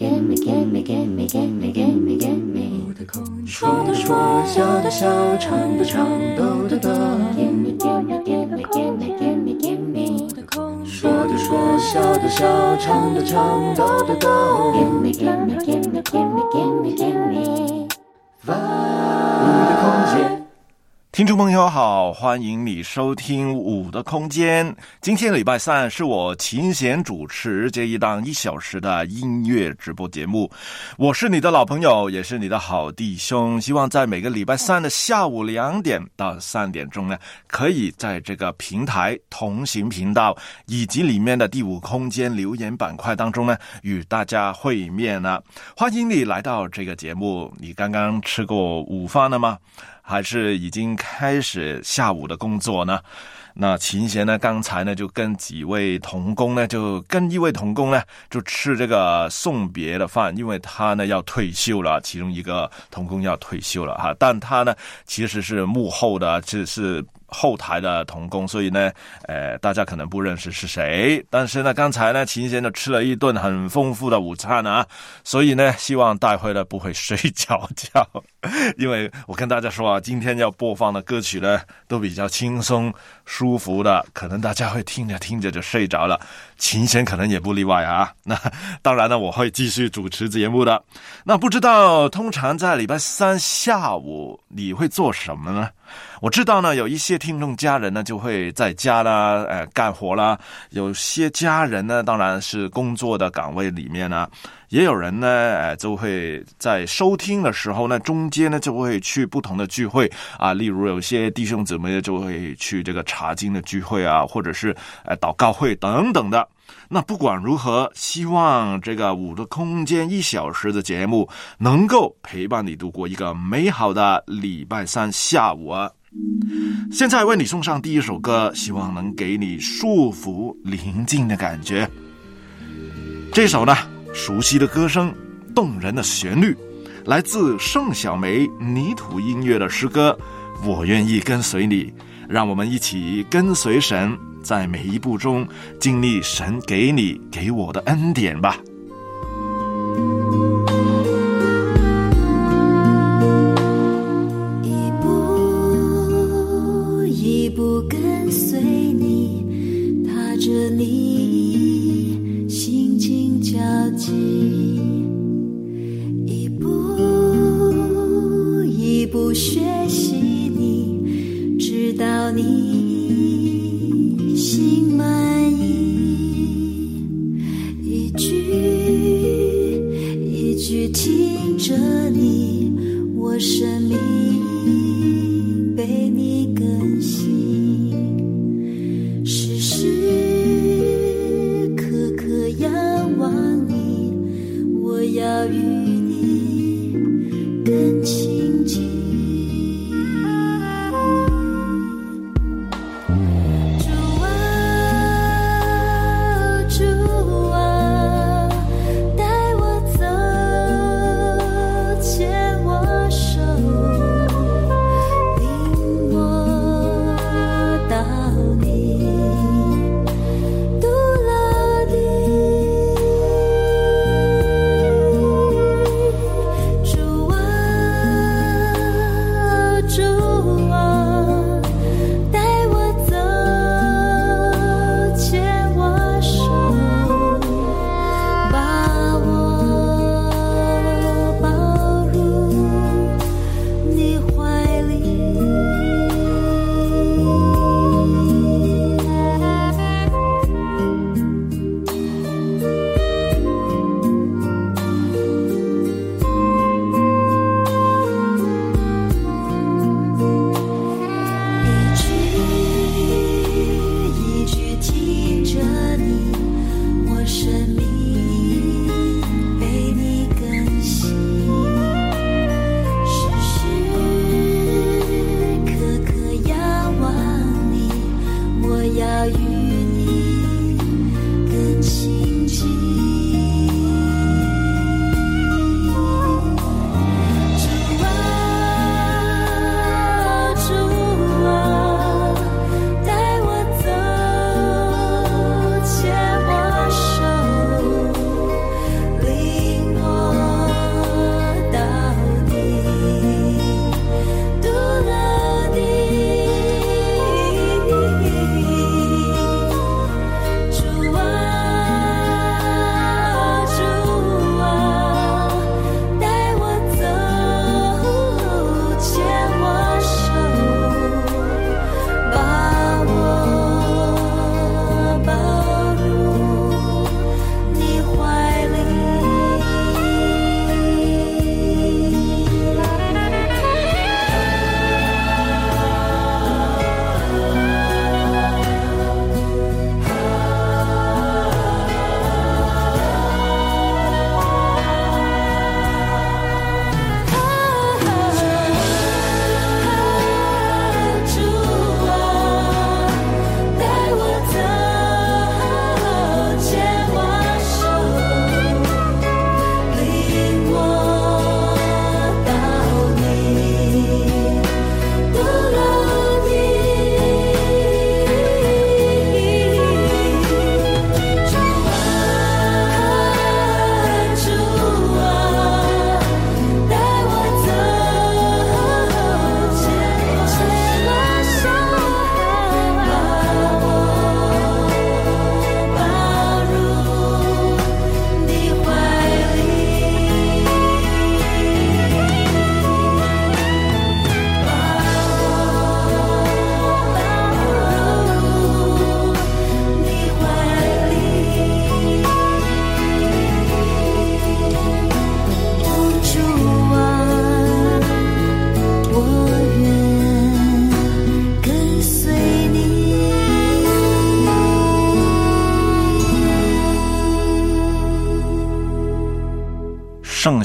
Gimme, gimme, gimme, gimme, gimme, gimme. 说的说，笑的笑，唱的唱，抖的抖。Gimme, gimme, gimme, gimme, gimme, gimme. 说的说，笑的笑，唱的唱，抖的抖。Gimme, gimme, gimme, gimme, gimme, gimme. 五的空间。听众朋友好，欢迎你收听五的空间。今天礼拜三是我琴弦主持这一档一小时的音乐直播节目。我是你的老朋友，也是你的好弟兄。希望在每个礼拜三的下午两点到三点钟呢，可以在这个平台同行频道以及里面的第五空间留言板块当中呢，与大家会面呢。欢迎你来到这个节目。你刚刚吃过午饭了吗？还是已经开始下午的工作呢？那琴弦呢？刚才呢就跟几位童工呢，就跟一位童工呢，就吃这个送别的饭，因为他呢要退休了，其中一个童工要退休了哈，但他呢其实是幕后的，只是。后台的童工，所以呢，呃，大家可能不认识是谁。但是呢，刚才呢，琴弦呢吃了一顿很丰富的午餐啊，所以呢，希望待会呢不会睡觉觉，因为我跟大家说啊，今天要播放的歌曲呢都比较轻松舒服的，可能大家会听着听着就睡着了，琴弦可能也不例外啊。那当然呢，我会继续主持节目的。那不知道通常在礼拜三下午你会做什么呢？我知道呢，有一些听众家人呢就会在家啦，呃，干活啦；有些家人呢，当然是工作的岗位里面呢，也有人呢，呃，就会在收听的时候呢，中间呢就会去不同的聚会。啊，例如有些弟兄姊妹就会去这个查经的聚会啊，或者是呃祷告会等等的。那不管如何，希望这个五的空间一小时的节目能够陪伴你度过一个美好的礼拜三下午啊！现在为你送上第一首歌，希望能给你舒服宁静的感觉。这首呢，熟悉的歌声，动人的旋律，来自盛小梅泥土音乐的诗歌《我愿意跟随你》，让我们一起跟随神。在每一步中经历神给你给我的恩典吧。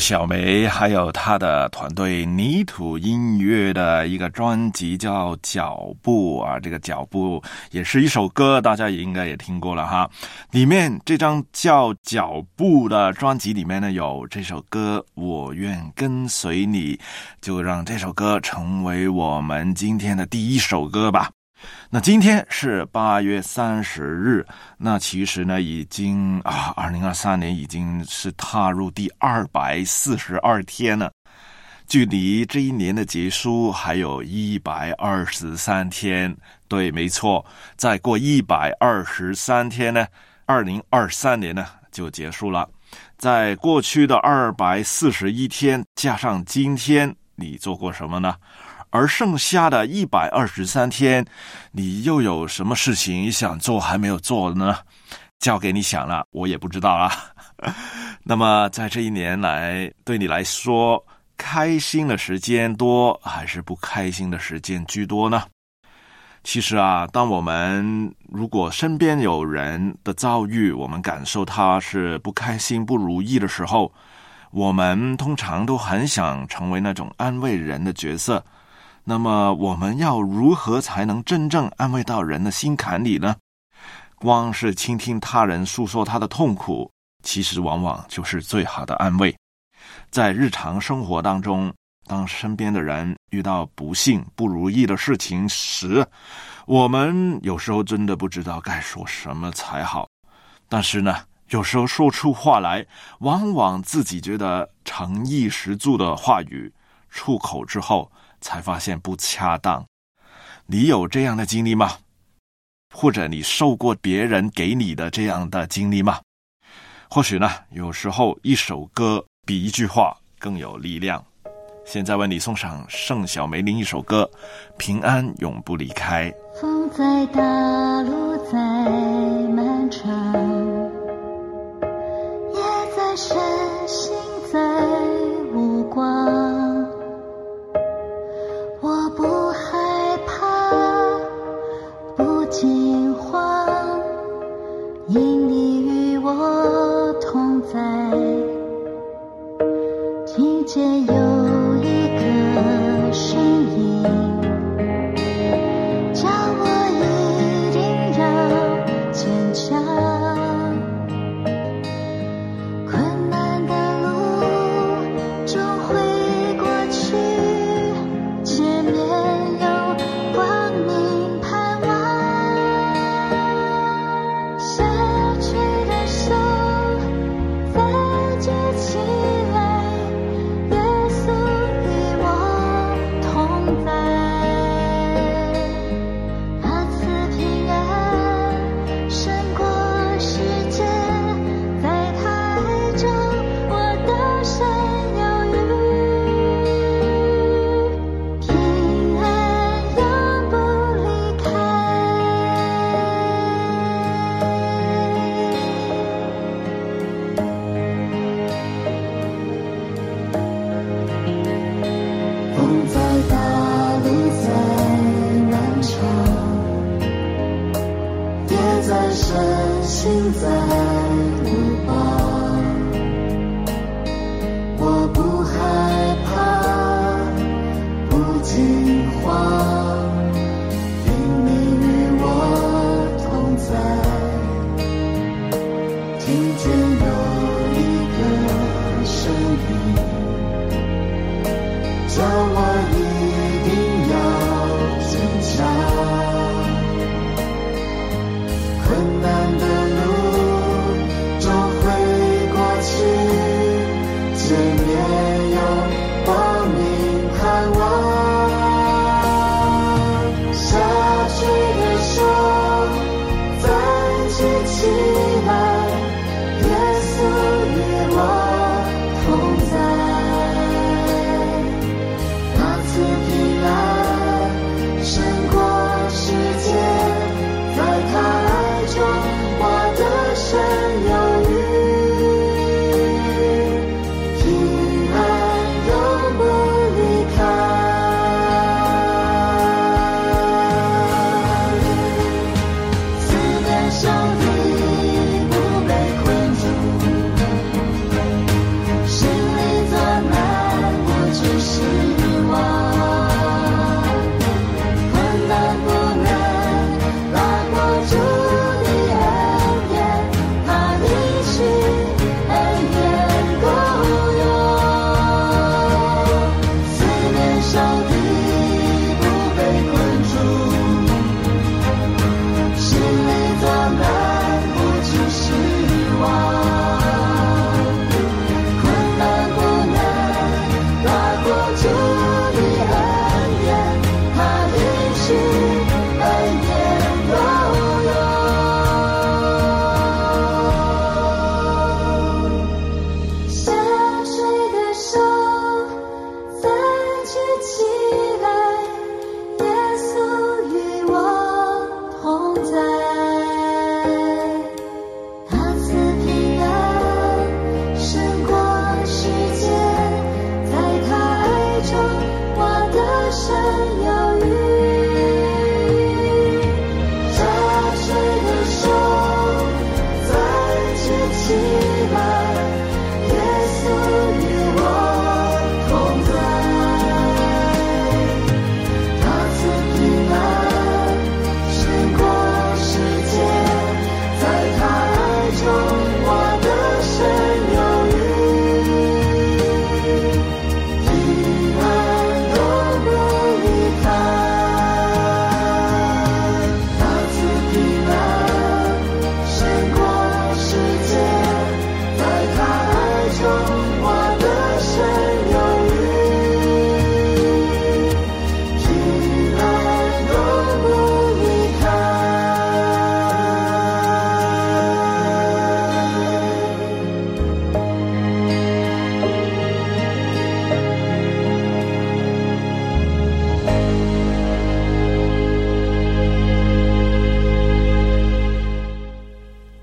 小梅还有她的团队泥土音乐的一个专辑叫《脚步》啊，这个脚步也是一首歌，大家也应该也听过了哈。里面这张叫《脚步》的专辑里面呢，有这首歌《我愿跟随你》，就让这首歌成为我们今天的第一首歌吧。那今天是八月三十日，那其实呢，已经啊，二零二三年已经是踏入第二百四十二天了，距离这一年的结束还有一百二十三天。对，没错，再过一百二十三天呢，二零二三年呢就结束了。在过去的二百四十一天加上今天，你做过什么呢？而剩下的一百二十三天，你又有什么事情想做还没有做呢？交给你想了，我也不知道啊。那么，在这一年来，对你来说，开心的时间多还是不开心的时间居多呢？其实啊，当我们如果身边有人的遭遇，我们感受他是不开心、不如意的时候，我们通常都很想成为那种安慰人的角色。那么我们要如何才能真正安慰到人的心坎里呢？光是倾听他人诉说他的痛苦，其实往往就是最好的安慰。在日常生活当中，当身边的人遇到不幸、不如意的事情时，我们有时候真的不知道该说什么才好。但是呢，有时候说出话来，往往自己觉得诚意十足的话语出口之后。才发现不恰当，你有这样的经历吗？或者你受过别人给你的这样的经历吗？或许呢，有时候一首歌比一句话更有力量。现在为你送上盛小梅林一首歌《平安永不离开》。风在大，路在漫长，夜在深，心在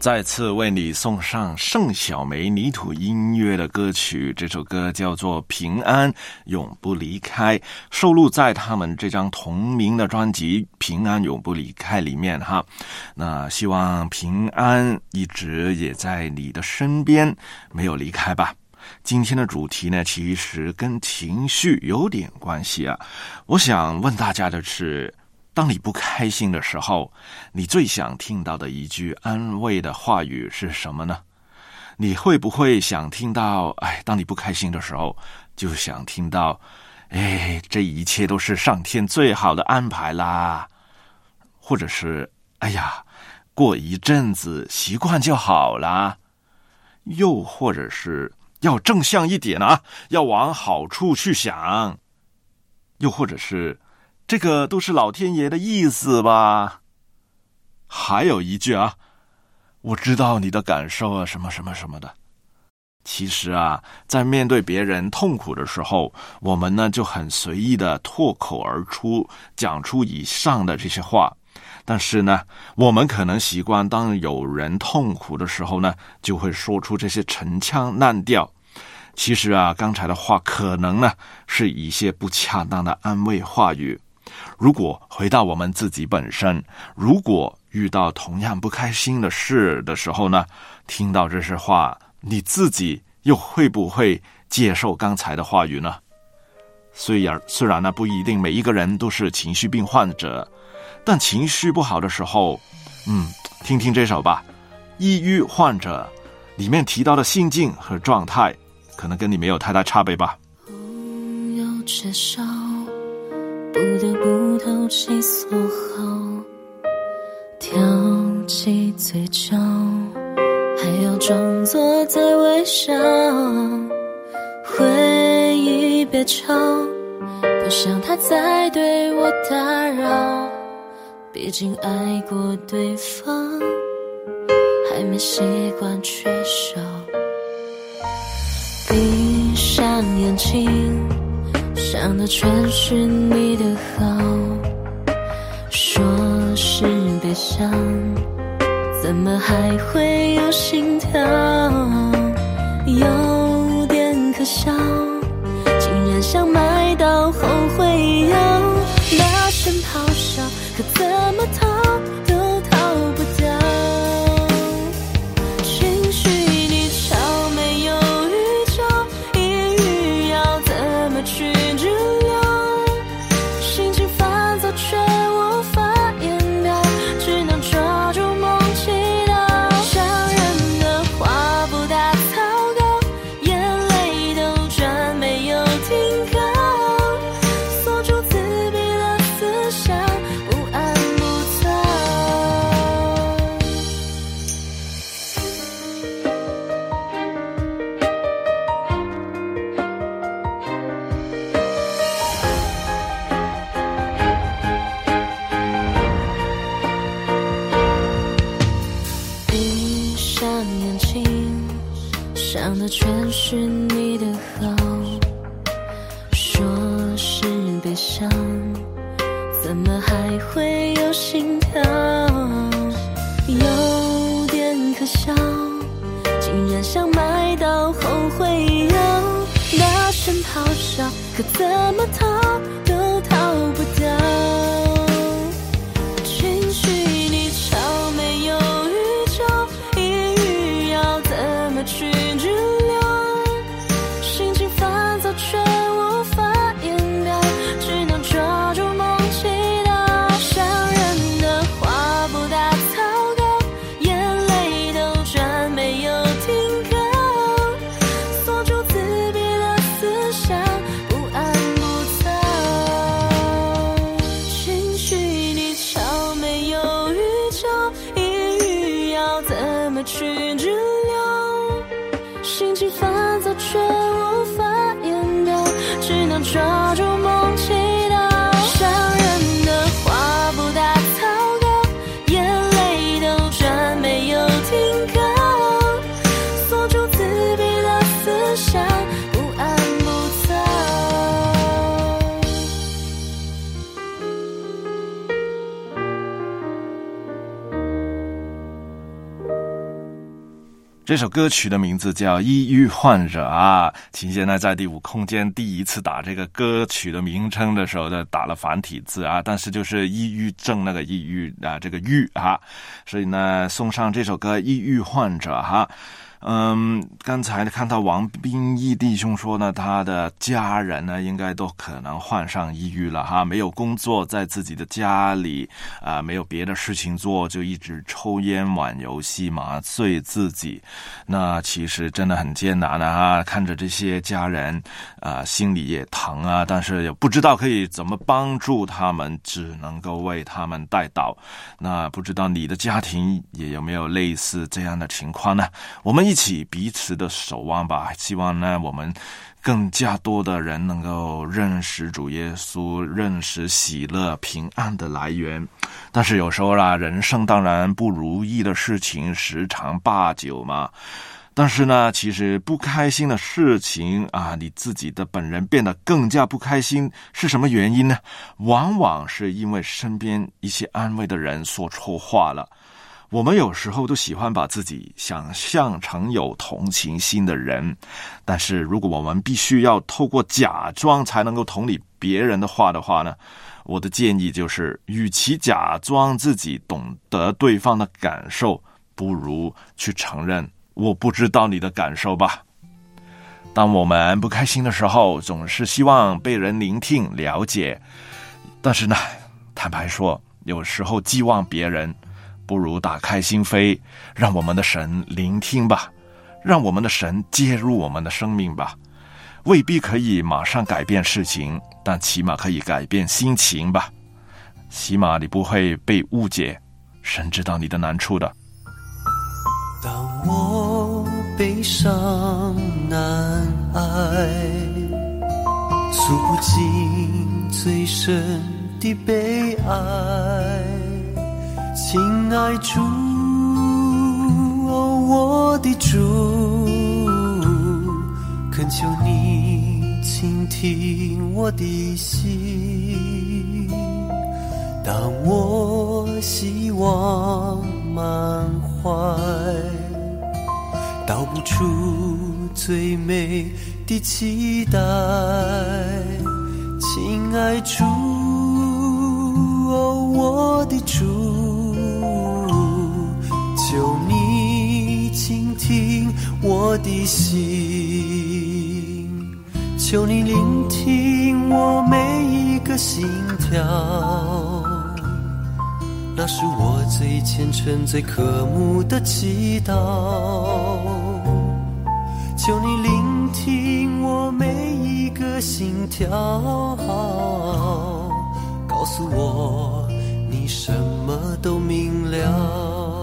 再次为你送上盛小梅泥土音乐的歌曲，这首歌叫做《平安永不离开》，收录在他们这张同名的专辑《平安永不离开》里面哈。那希望平安一直也在你的身边，没有离开吧。今天的主题呢，其实跟情绪有点关系啊。我想问大家的是。当你不开心的时候，你最想听到的一句安慰的话语是什么呢？你会不会想听到？哎，当你不开心的时候，就想听到，哎，这一切都是上天最好的安排啦，或者是，哎呀，过一阵子习惯就好啦，又或者是要正向一点啊，要往好处去想，又或者是。这个都是老天爷的意思吧？还有一句啊，我知道你的感受啊，什么什么什么的。其实啊，在面对别人痛苦的时候，我们呢就很随意的脱口而出，讲出以上的这些话。但是呢，我们可能习惯当有人痛苦的时候呢，就会说出这些陈腔滥调。其实啊，刚才的话可能呢是一些不恰当的安慰话语。如果回到我们自己本身，如果遇到同样不开心的事的时候呢，听到这些话，你自己又会不会接受刚才的话语呢？虽然虽然呢，不一定每一个人都是情绪病患者，但情绪不好的时候，嗯，听听这首吧，《抑郁患者》里面提到的心境和状态，可能跟你没有太大差别吧。不得不投其所好，挑起嘴角，还要装作在微笑。回忆别吵，不想他再对我打扰。毕竟爱过对方，还没习惯缺少。闭上眼睛。想的全是你的好，说是悲伤，怎么还会有心跳？去滞留心情烦躁却这首歌曲的名字叫《抑郁患者》啊。琴弦呢在第五空间第一次打这个歌曲的名称的时候呢，打了繁体字啊，但是就是抑郁症那个抑郁啊，这个郁啊，所以呢，送上这首歌《抑郁患者》哈。嗯，刚才看到王斌义弟兄说呢，他的家人呢，应该都可能患上抑郁了哈，没有工作，在自己的家里啊，没有别的事情做，就一直抽烟、玩游戏、麻醉自己，那其实真的很艰难啊！看着这些家人啊，心里也疼啊，但是也不知道可以怎么帮助他们，只能够为他们带祷。那不知道你的家庭也有没有类似这样的情况呢？我们。一起彼此的守望吧，希望呢，我们更加多的人能够认识主耶稣，认识喜乐平安的来源。但是有时候啦，人生当然不如意的事情十常八九嘛。但是呢，其实不开心的事情啊，你自己的本人变得更加不开心，是什么原因呢？往往是因为身边一些安慰的人说错话了。我们有时候都喜欢把自己想象成有同情心的人，但是如果我们必须要透过假装才能够同理别人的话的话呢，我的建议就是，与其假装自己懂得对方的感受，不如去承认我不知道你的感受吧。当我们不开心的时候，总是希望被人聆听、了解，但是呢，坦白说，有时候寄望别人。不如打开心扉，让我们的神聆听吧，让我们的神介入我们的生命吧。未必可以马上改变事情，但起码可以改变心情吧。起码你不会被误解，神知道你的难处的。当我悲伤难挨，诉不尽最深的悲哀。亲爱主，我的主，恳求你倾听我的心。当我希望满怀，道不出最美的期待。亲爱主，我的主。求你倾听我的心，求你聆听我每一个心跳，那是我最虔诚、最渴慕的祈祷。求你聆听我每一个心跳，告诉我你什么都明了。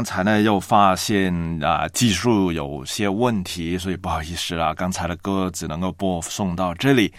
刚才呢又发现啊技术有些问题，所以不好意思啦，刚才的歌只能够播送到这里。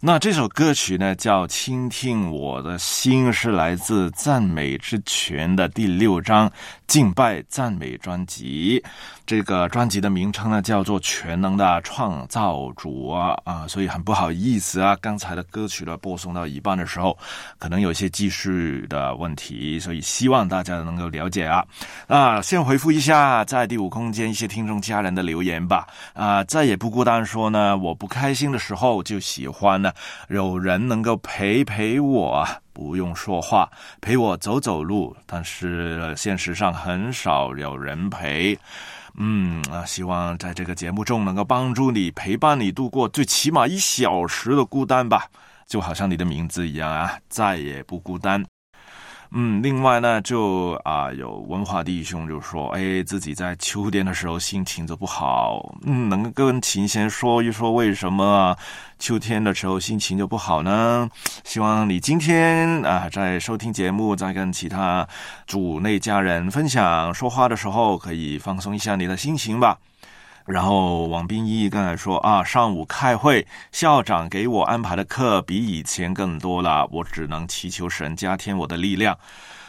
那这首歌曲呢叫《倾听我的心》，是来自赞美之泉的第六章敬拜赞美专辑。这个专辑的名称呢叫做《全能的创造主》啊啊，所以很不好意思啊，刚才的歌曲呢播送到一半的时候，可能有一些技术的问题，所以希望大家能够了解啊。啊，先回复一下在第五空间一些听众家人的留言吧。啊，再也不孤单说呢，我不开心的时候就喜欢呢，有人能够陪陪我，不用说话，陪我走走路。但是现实上很少有人陪。嗯啊，希望在这个节目中能够帮助你，陪伴你度过最起码一小时的孤单吧。就好像你的名字一样啊，再也不孤单。嗯，另外呢，就啊，有文化弟兄就说，哎，自己在秋天的时候心情就不好。嗯，能跟琴弦说一说为什么秋天的时候心情就不好呢？希望你今天啊，在收听节目，在跟其他主内家人分享说话的时候，可以放松一下你的心情吧。然后王斌一刚才说啊，上午开会，校长给我安排的课比以前更多了，我只能祈求神加添我的力量。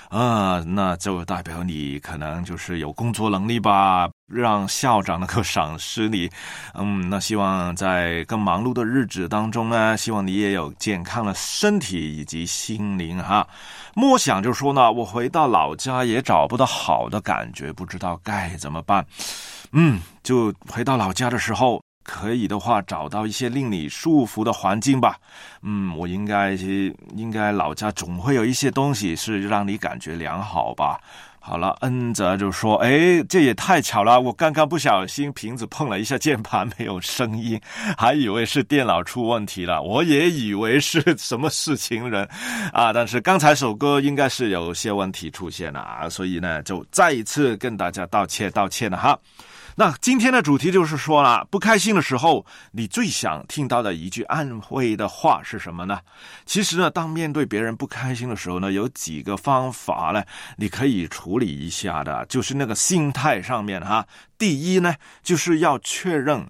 啊，那就代表你可能就是有工作能力吧，让校长能够赏识你。嗯，那希望在更忙碌的日子当中呢，希望你也有健康的身体以及心灵哈。莫想就说呢，我回到老家也找不到好的感觉，不知道该怎么办。嗯，就回到老家的时候，可以的话找到一些令你舒服的环境吧。嗯，我应该应该老家总会有一些东西是让你感觉良好吧。好了，恩泽就说：“哎，这也太巧了，我刚刚不小心瓶子碰了一下键盘，没有声音，还以为是电脑出问题了。我也以为是什么事情人啊，但是刚才首歌应该是有些问题出现了啊，所以呢，就再一次跟大家道歉道歉了哈。”那今天的主题就是说了，不开心的时候，你最想听到的一句安慰的话是什么呢？其实呢，当面对别人不开心的时候呢，有几个方法呢，你可以处理一下的，就是那个心态上面哈。第一呢，就是要确认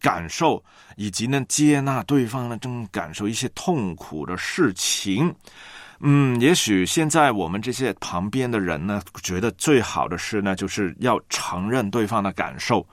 感受，以及呢接纳对方呢正感受一些痛苦的事情。嗯，也许现在我们这些旁边的人呢，觉得最好的事呢，就是要承认对方的感受。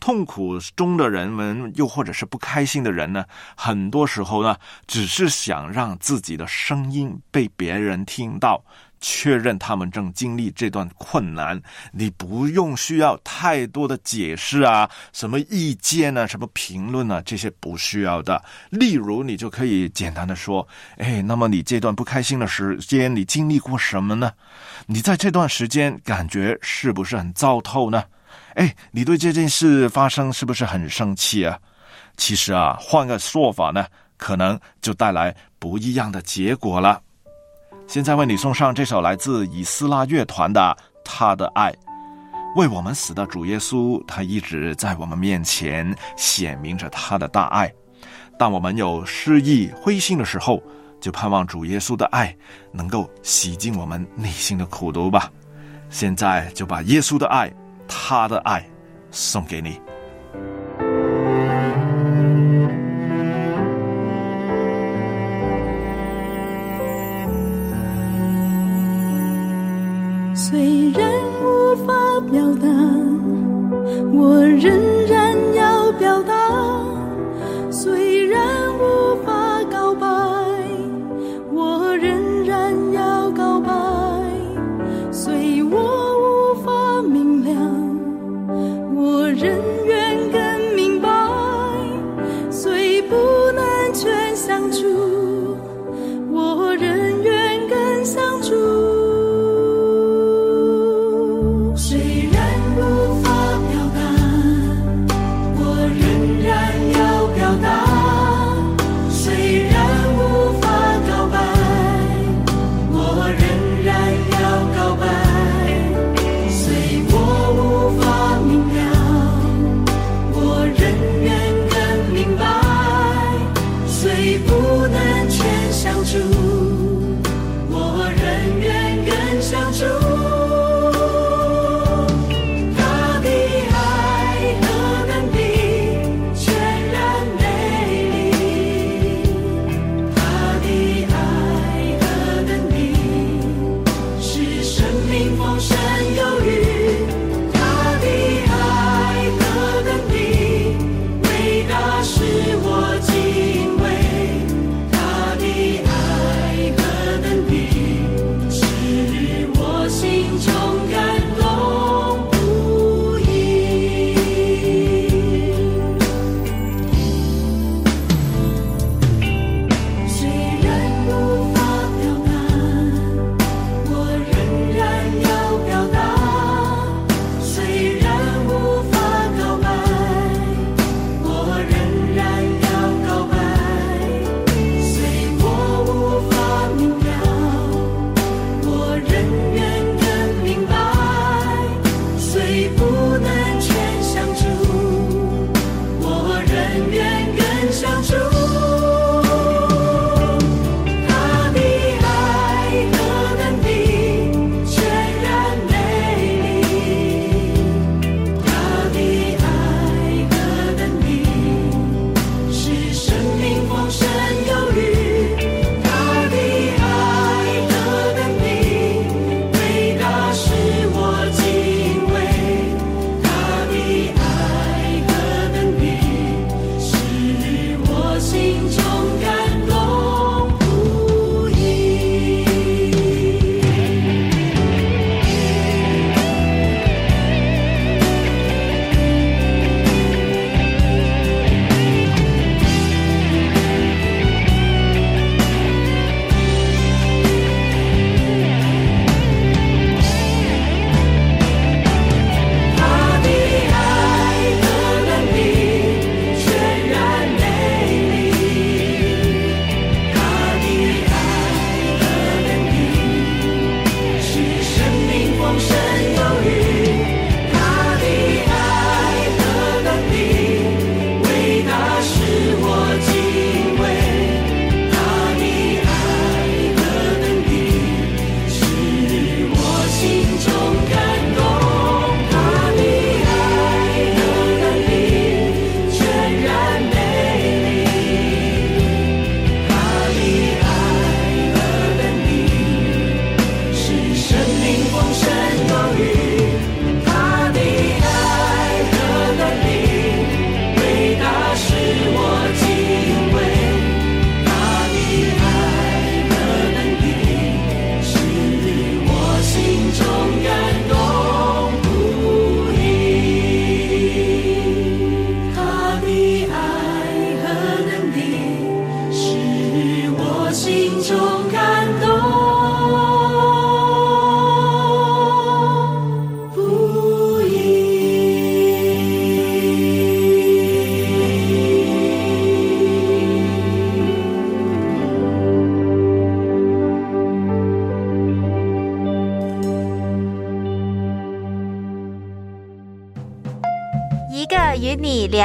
痛苦中的人们，又或者是不开心的人呢，很多时候呢，只是想让自己的声音被别人听到。确认他们正经历这段困难，你不用需要太多的解释啊，什么意见啊，什么评论啊，这些不需要的。例如，你就可以简单的说：“哎，那么你这段不开心的时间，你经历过什么呢？你在这段时间感觉是不是很糟透呢？哎，你对这件事发生是不是很生气啊？其实啊，换个说法呢，可能就带来不一样的结果了。”现在为你送上这首来自以斯拉乐团的《他的爱》，为我们死的主耶稣，他一直在我们面前显明着他的大爱。当我们有失意、灰心的时候，就盼望主耶稣的爱能够洗净我们内心的苦毒吧。现在就把耶稣的爱、他的爱送给你。虽然无法表达，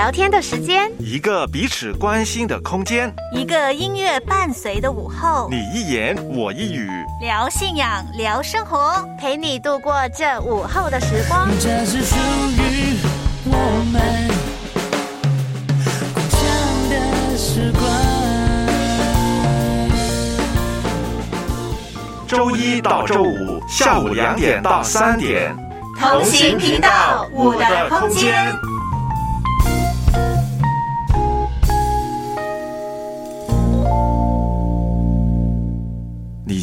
聊天的时间，一个彼此关心的空间，一个音乐伴随的午后，你一言我一语，聊信仰，聊生活，陪你度过这午后的时光。这是属于我们共享的时光。周一到周五下午两点到三点，同行频道我的空间。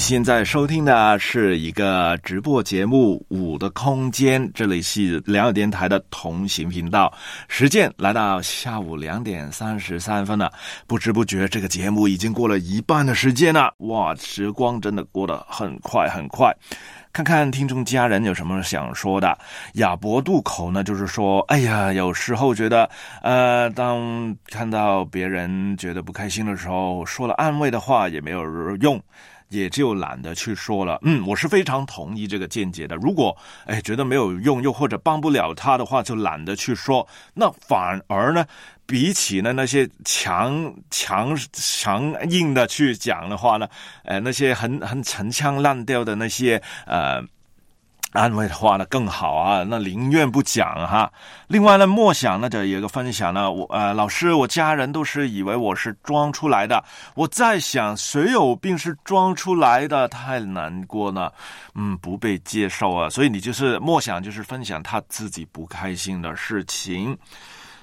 现在收听的是一个直播节目《五的空间》，这里是两友电台的同行频道。时间来到下午两点三十三分了，不知不觉这个节目已经过了一半的时间了。哇，时光真的过得很快很快。看看听众家人有什么想说的。亚伯渡口呢，就是说，哎呀，有时候觉得，呃，当看到别人觉得不开心的时候，说了安慰的话也没有用。也就懒得去说了。嗯，我是非常同意这个见解的。如果哎觉得没有用，又或者帮不了他的话，就懒得去说。那反而呢，比起呢那些强强强硬的去讲的话呢，哎，那些很很陈腔滥调的那些呃。安慰的话呢更好啊，那宁愿不讲哈。另外呢，默想呢，就有个分享呢，我呃，老师，我家人都是以为我是装出来的。我在想，谁有病是装出来的？太难过了，嗯，不被接受啊。所以你就是默想，就是分享他自己不开心的事情。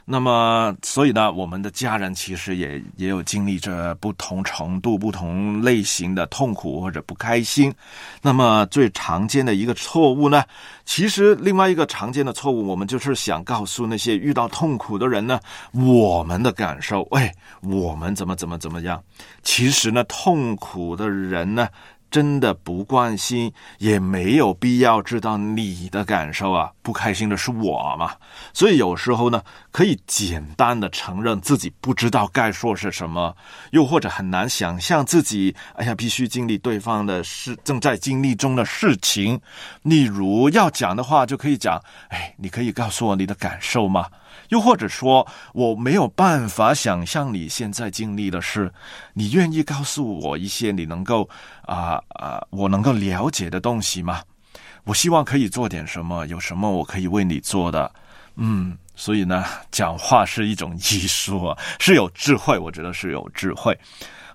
那么，所以呢，我们的家人其实也也有经历着不同程度、不同类型的痛苦或者不开心。那么，最常见的一个错误呢，其实另外一个常见的错误，我们就是想告诉那些遇到痛苦的人呢，我们的感受，哎，我们怎么怎么怎么样。其实呢，痛苦的人呢。真的不关心，也没有必要知道你的感受啊！不开心的是我嘛，所以有时候呢，可以简单的承认自己不知道该说是什么，又或者很难想象自己，哎呀，必须经历对方的事，正在经历中的事情。例如要讲的话，就可以讲，哎，你可以告诉我你的感受吗？又或者说，我没有办法想象你现在经历的事，你愿意告诉我一些你能够啊啊，我能够了解的东西吗？我希望可以做点什么，有什么我可以为你做的？嗯，所以呢，讲话是一种艺术啊，是有智慧，我觉得是有智慧。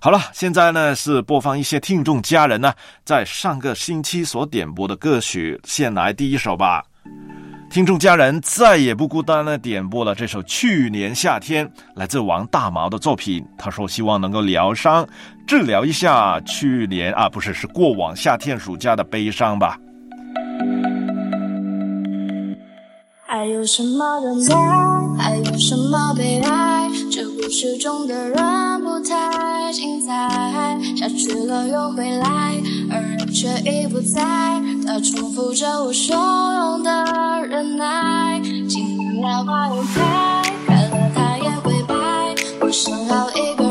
好了，现在呢是播放一些听众家人呢在上个星期所点播的歌曲，先来第一首吧。听众家人再也不孤单的点播了这首《去年夏天》，来自王大毛的作品。他说希望能够疗伤，治疗一下去年啊，不是是过往夏天暑假的悲伤吧。还有什么等待？还有什么悲哀？这故事中的人不太精彩，下去了又回来，而人却已不在。他重复着我汹涌的忍耐，今年花又开，开了它也会败。我想要一个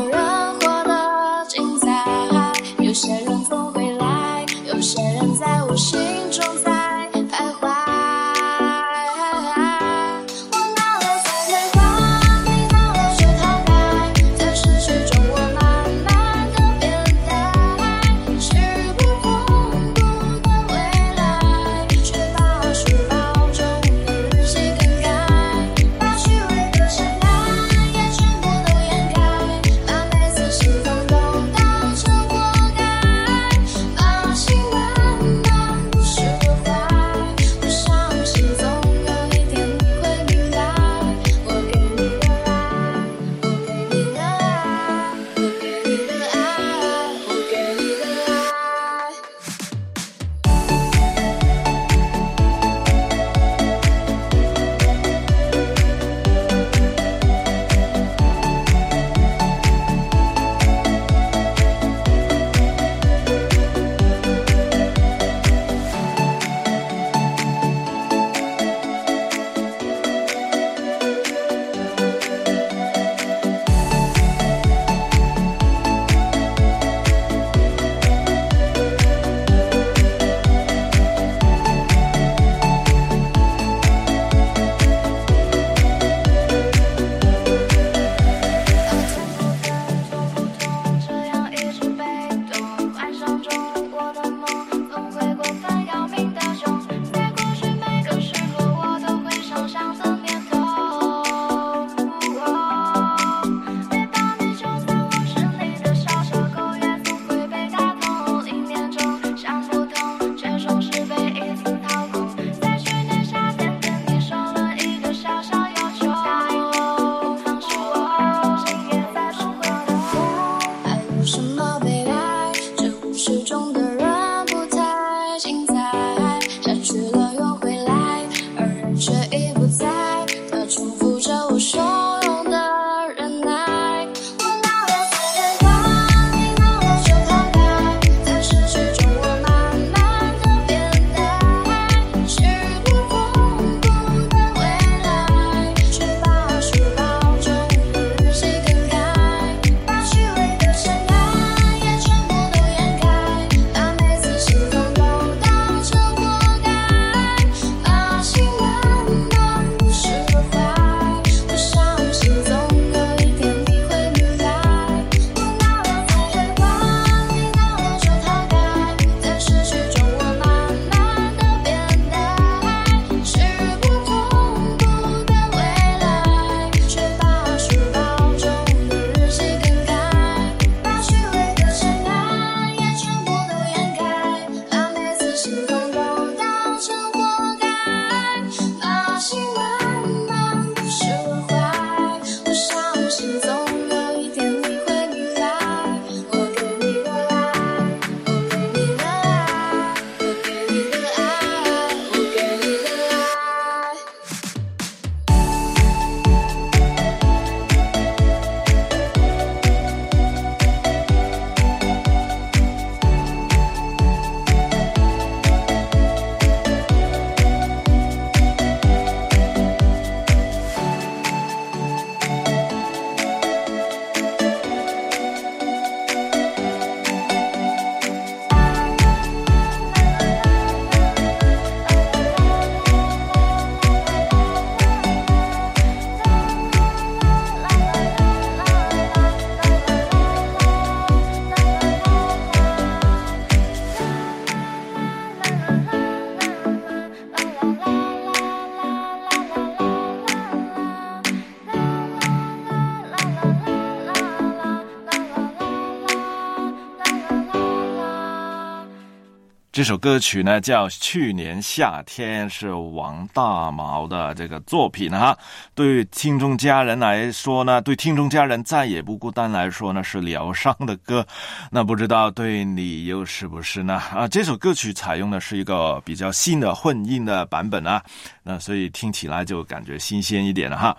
这首歌曲呢叫《去年夏天》，是王大毛的这个作品哈。对听众家人来说呢，对听众家人再也不孤单来说呢，是疗伤的歌。那不知道对你又是不是呢？啊，这首歌曲采用的是一个比较新的混音的版本啊，那所以听起来就感觉新鲜一点了哈。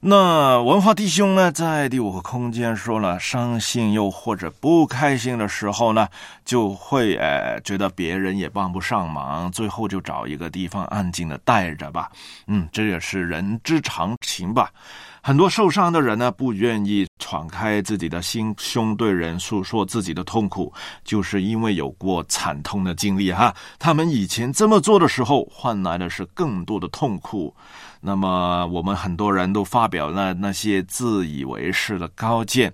那文化弟兄呢，在第五个空间说了，伤心又或者不开心的时候呢，就会呃觉得别人也帮不上忙，最后就找一个地方安静的待着吧。嗯，这也是人之常情吧。很多受伤的人呢，不愿意敞开自己的心胸对人诉说自己的痛苦，就是因为有过惨痛的经历哈。他们以前这么做的时候，换来的是更多的痛苦。那么，我们很多人都发表了那些自以为是的高见，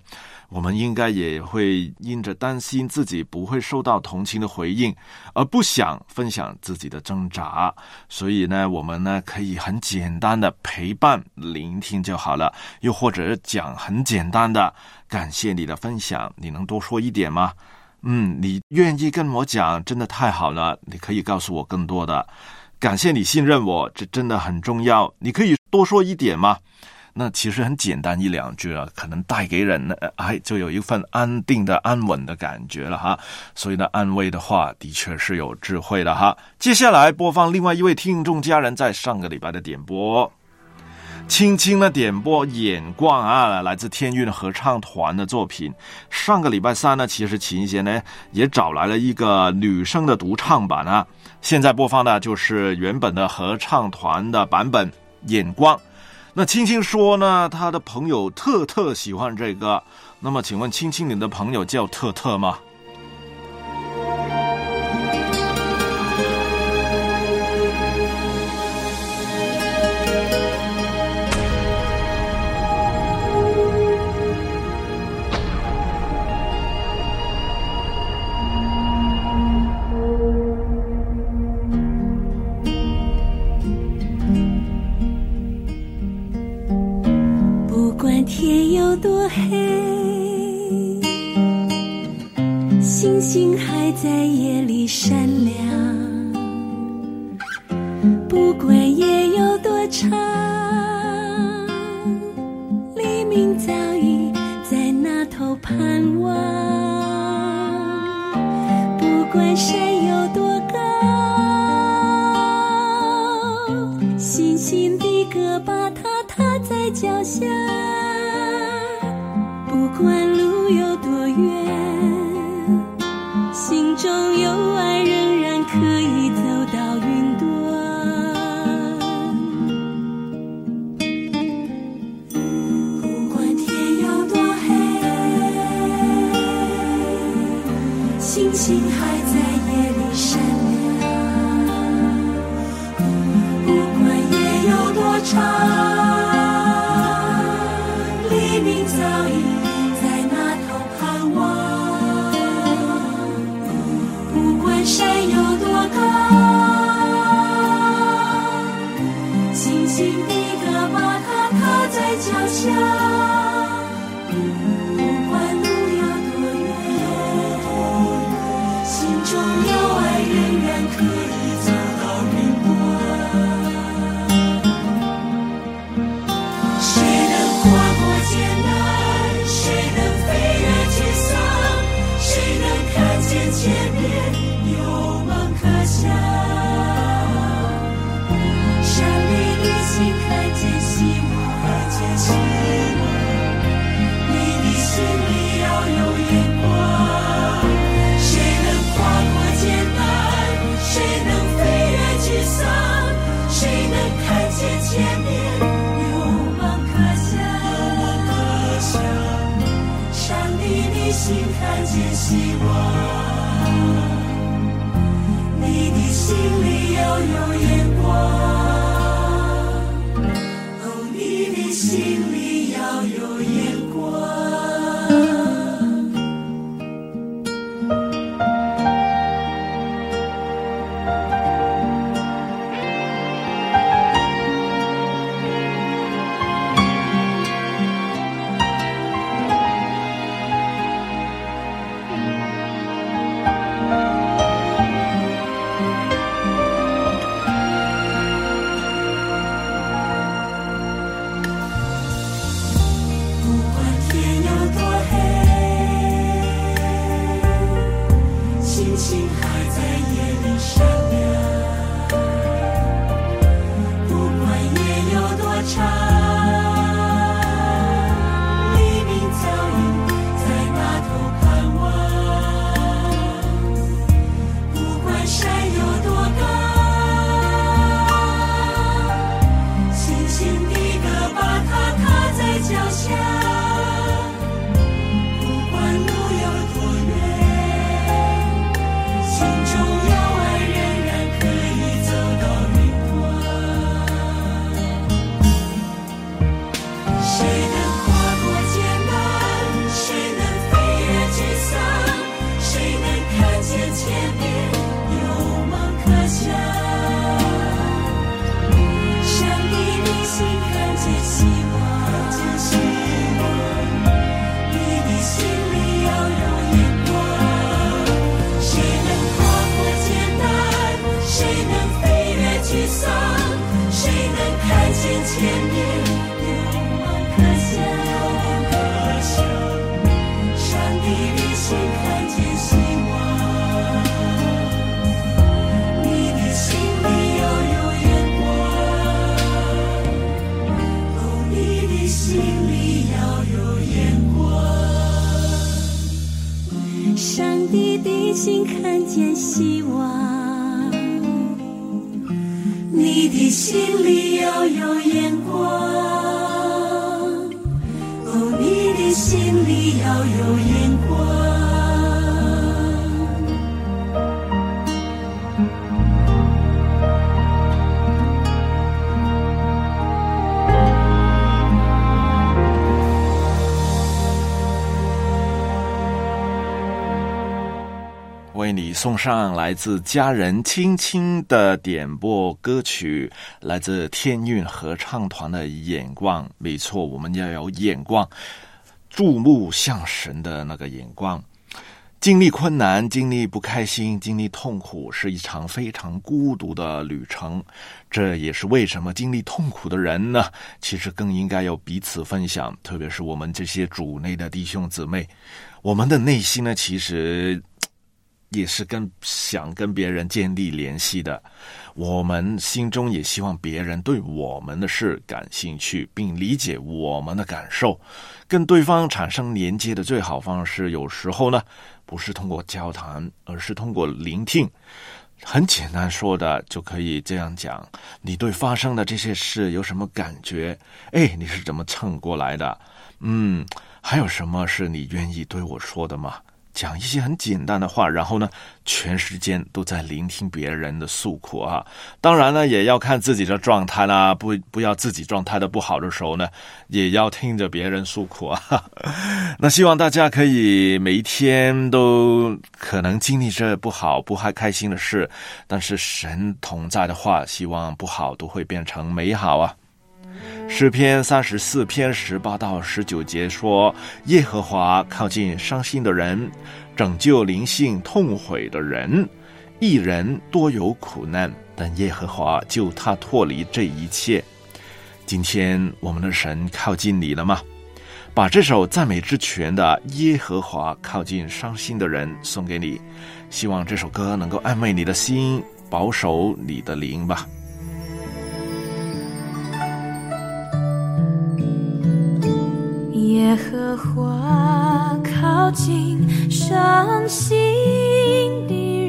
我们应该也会因着担心自己不会受到同情的回应，而不想分享自己的挣扎。所以呢，我们呢可以很简单的陪伴、聆听就好了，又或者讲很简单的感谢你的分享，你能多说一点吗？嗯，你愿意跟我讲，真的太好了，你可以告诉我更多的。感谢你信任我，这真的很重要。你可以多说一点吗？那其实很简单一两句啊，可能带给人呢，哎，就有一份安定的、安稳的感觉了哈。所以呢，安慰的话的确是有智慧的哈。接下来播放另外一位听众家人在上个礼拜的点播，轻轻的点播《眼光》啊，来自天韵合唱团的作品。上个礼拜三呢，其实琴弦呢也找来了一个女生的独唱版啊。现在播放的就是原本的合唱团的版本《眼光》。那青青说呢，她的朋友特特喜欢这个。那么，请问青青，你的朋友叫特特吗？天有多黑，星星还在夜里闪亮。心里要有眼光。送上来自家人轻轻的点播歌曲，来自天韵合唱团的眼光。没错，我们要有眼光，注目向神的那个眼光。经历困难、经历不开心、经历痛苦，是一场非常孤独的旅程。这也是为什么经历痛苦的人呢，其实更应该要彼此分享。特别是我们这些主内的弟兄姊妹，我们的内心呢，其实。也是跟想跟别人建立联系的，我们心中也希望别人对我们的事感兴趣，并理解我们的感受，跟对方产生连接的最好方式，有时候呢，不是通过交谈，而是通过聆听。很简单说的，就可以这样讲：你对发生的这些事有什么感觉？哎，你是怎么撑过来的？嗯，还有什么是你愿意对我说的吗？讲一些很简单的话，然后呢，全时间都在聆听别人的诉苦啊。当然呢，也要看自己的状态啦，不不要自己状态的不好的时候呢，也要听着别人诉苦啊。那希望大家可以每一天都可能经历着不好、不太开心的事，但是神同在的话，希望不好都会变成美好啊。诗篇三十四篇十八到十九节说：“耶和华靠近伤心的人，拯救灵性痛悔的人。一人多有苦难，但耶和华救他脱离这一切。”今天我们的神靠近你了吗？把这首赞美之泉的《耶和华靠近伤心的人》送给你，希望这首歌能够安慰你的心，保守你的灵吧。耶和华靠近伤心的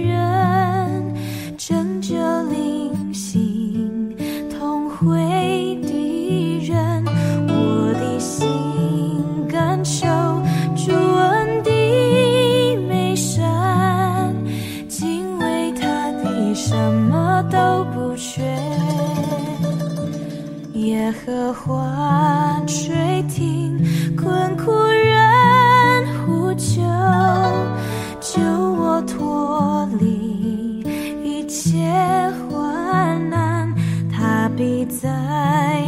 耶和华垂听。困苦人呼救，救我脱离一切患难。他必在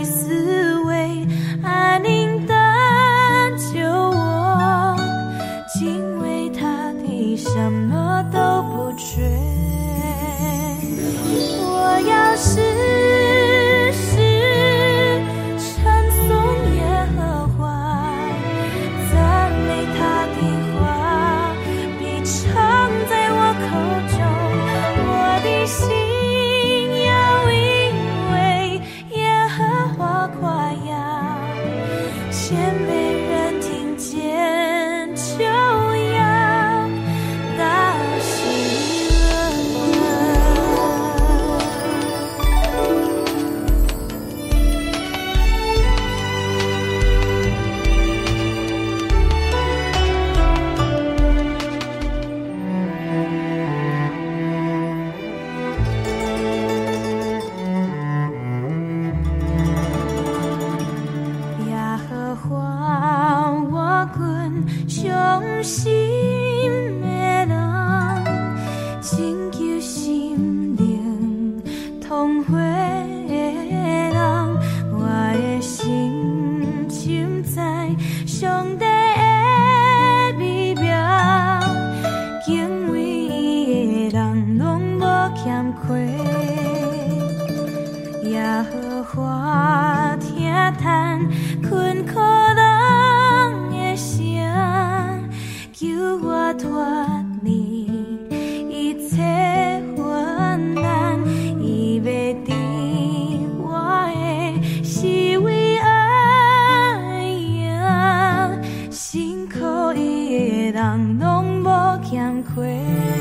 愧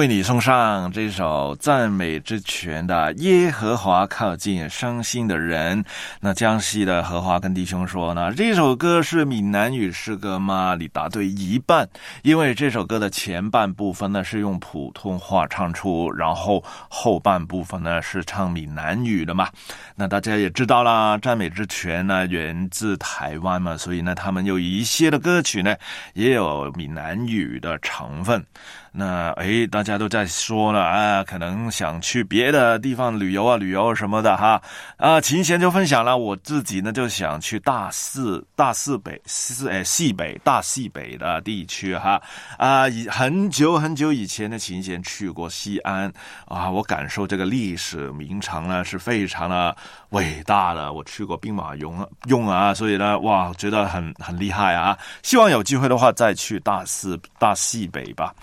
为你送上这首赞美之泉的《耶和华靠近伤心的人》。那江西的荷花跟弟兄说呢，这首歌是闽南语诗歌吗？你答对一半，因为这首歌的前半部分呢是用普通话唱出，然后后半部分呢是唱闽南语的嘛。那大家也知道啦，赞美之泉呢源自台湾嘛，所以呢他们有一些的歌曲呢也有闽南语的成分。那哎，大家都在说了啊，可能想去别的地方旅游啊，旅游什么的哈啊。秦贤就分享了，我自己呢就想去大四大四北四哎西北大西北的地区哈啊。以很久很久以前的秦贤去过西安啊，我感受这个历史名城呢是非常的伟大的。我去过兵马俑用啊，所以呢哇，觉得很很厉害啊。希望有机会的话再去大四大西北吧。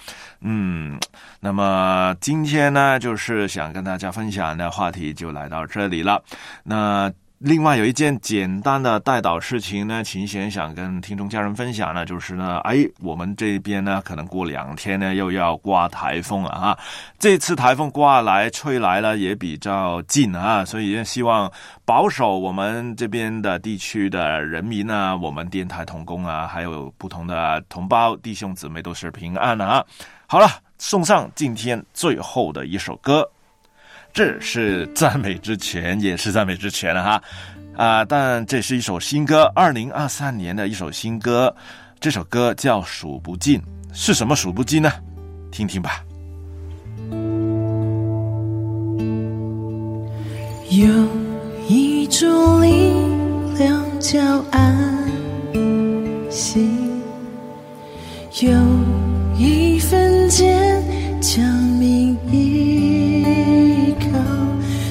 嗯，那么今天呢，就是想跟大家分享的话题就来到这里了。那另外有一件简单的带导事情呢，秦贤想跟听众家人分享呢，就是呢，哎，我们这边呢，可能过两天呢又要刮台风了啊。这次台风刮来吹来了也比较近啊，所以也希望保守我们这边的地区的人民啊，我们电台同工啊，还有不同的同胞弟兄姊妹都是平安的啊。好了，送上今天最后的一首歌，这是赞美之泉，也是赞美之泉了哈啊！但这是一首新歌，二零二三年的一首新歌，这首歌叫《数不尽》，是什么数不尽呢？听听吧。有一种力量叫安心，有。一分间，将命依靠，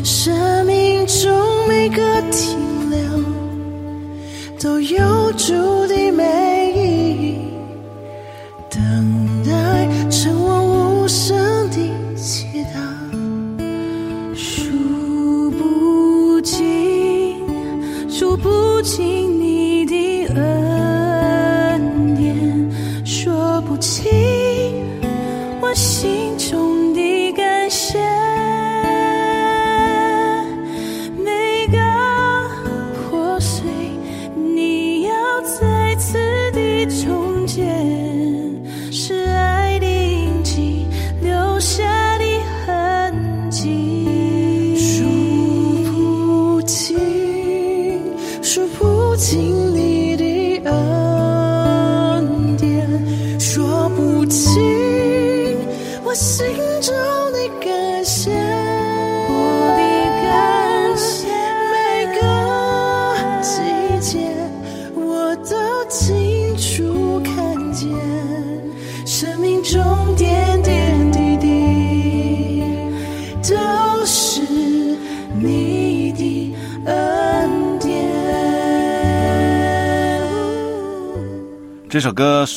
生命中每个停留，都有注定美意，等待成我无声的祈祷，数不尽，数不尽。这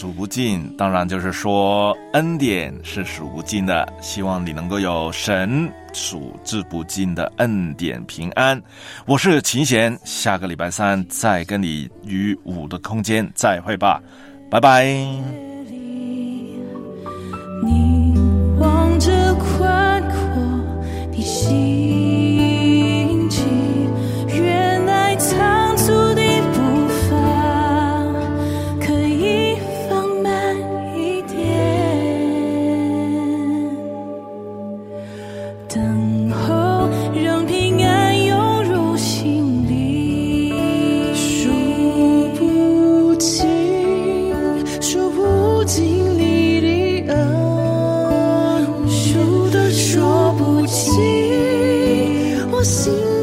数不尽，当然就是说恩典是数不尽的。希望你能够有神数之不尽的恩典平安。我是秦贤，下个礼拜三再跟你与五的空间再会吧，拜拜。doce.